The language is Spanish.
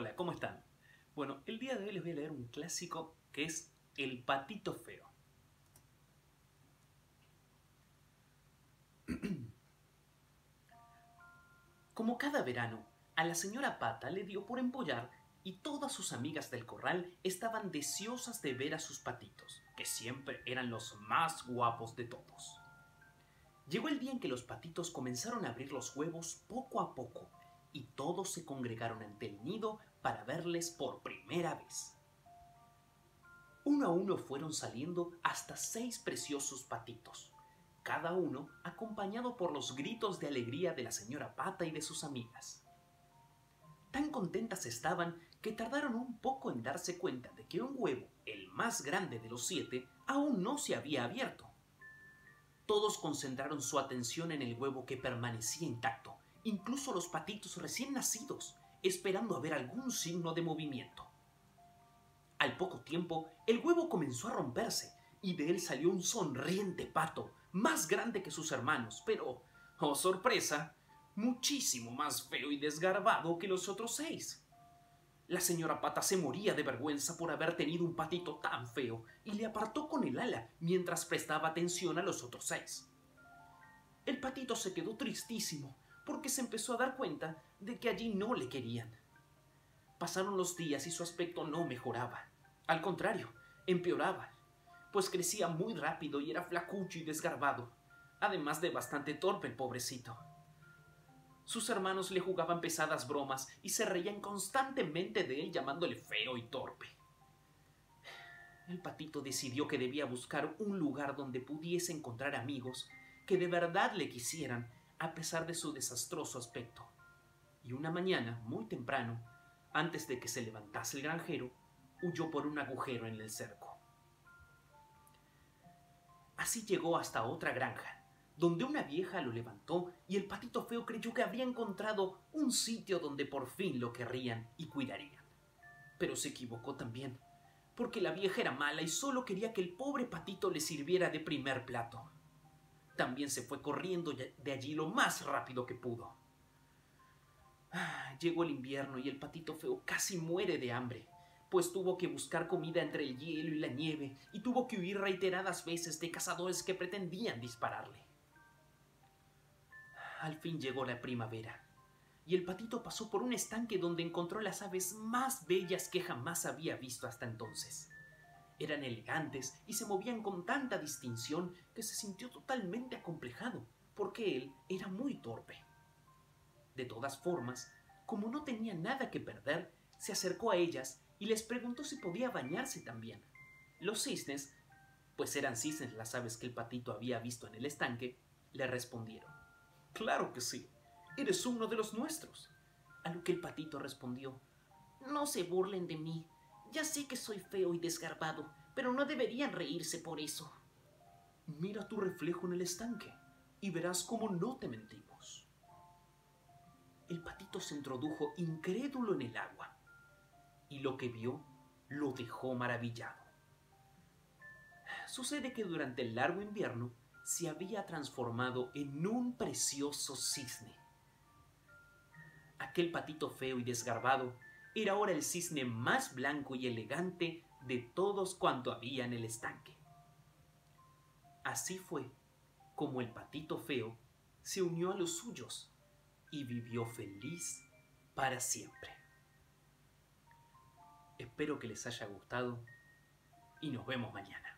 Hola, ¿cómo están? Bueno, el día de hoy les voy a leer un clásico que es El patito feo. Como cada verano, a la señora Pata le dio por empollar y todas sus amigas del corral estaban deseosas de ver a sus patitos, que siempre eran los más guapos de todos. Llegó el día en que los patitos comenzaron a abrir los huevos poco a poco y todos se congregaron ante el nido para verles por primera vez. Uno a uno fueron saliendo hasta seis preciosos patitos, cada uno acompañado por los gritos de alegría de la señora Pata y de sus amigas. Tan contentas estaban que tardaron un poco en darse cuenta de que un huevo, el más grande de los siete, aún no se había abierto. Todos concentraron su atención en el huevo que permanecía intacto, incluso los patitos recién nacidos, esperando a ver algún signo de movimiento. Al poco tiempo, el huevo comenzó a romperse y de él salió un sonriente pato, más grande que sus hermanos, pero, oh sorpresa, muchísimo más feo y desgarbado que los otros seis. La señora Pata se moría de vergüenza por haber tenido un patito tan feo y le apartó con el ala mientras prestaba atención a los otros seis. El patito se quedó tristísimo porque se empezó a dar cuenta de que allí no le querían. Pasaron los días y su aspecto no mejoraba. Al contrario, empeoraba, pues crecía muy rápido y era flacucho y desgarbado, además de bastante torpe el pobrecito. Sus hermanos le jugaban pesadas bromas y se reían constantemente de él llamándole feo y torpe. El patito decidió que debía buscar un lugar donde pudiese encontrar amigos que de verdad le quisieran a pesar de su desastroso aspecto. Y una mañana, muy temprano, antes de que se levantase el granjero, huyó por un agujero en el cerco. Así llegó hasta otra granja, donde una vieja lo levantó y el patito feo creyó que habría encontrado un sitio donde por fin lo querrían y cuidarían. Pero se equivocó también, porque la vieja era mala y solo quería que el pobre patito le sirviera de primer plato. También se fue corriendo de allí lo más rápido que pudo. Ah, llegó el invierno y el patito feo casi muere de hambre pues tuvo que buscar comida entre el hielo y la nieve y tuvo que huir reiteradas veces de cazadores que pretendían dispararle. Al fin llegó la primavera, y el patito pasó por un estanque donde encontró las aves más bellas que jamás había visto hasta entonces. Eran elegantes y se movían con tanta distinción que se sintió totalmente acomplejado, porque él era muy torpe. De todas formas, como no tenía nada que perder, se acercó a ellas y les preguntó si podía bañarse también. Los cisnes, pues eran cisnes las aves que el patito había visto en el estanque, le respondieron. Claro que sí, eres uno de los nuestros. A lo que el patito respondió, No se burlen de mí, ya sé que soy feo y desgarbado, pero no deberían reírse por eso. Mira tu reflejo en el estanque y verás cómo no te mentimos. El patito se introdujo incrédulo en el agua y lo que vio lo dejó maravillado. Sucede que durante el largo invierno se había transformado en un precioso cisne. Aquel patito feo y desgarbado era ahora el cisne más blanco y elegante de todos cuanto había en el estanque. Así fue como el patito feo se unió a los suyos y vivió feliz para siempre. Espero que les haya gustado y nos vemos mañana.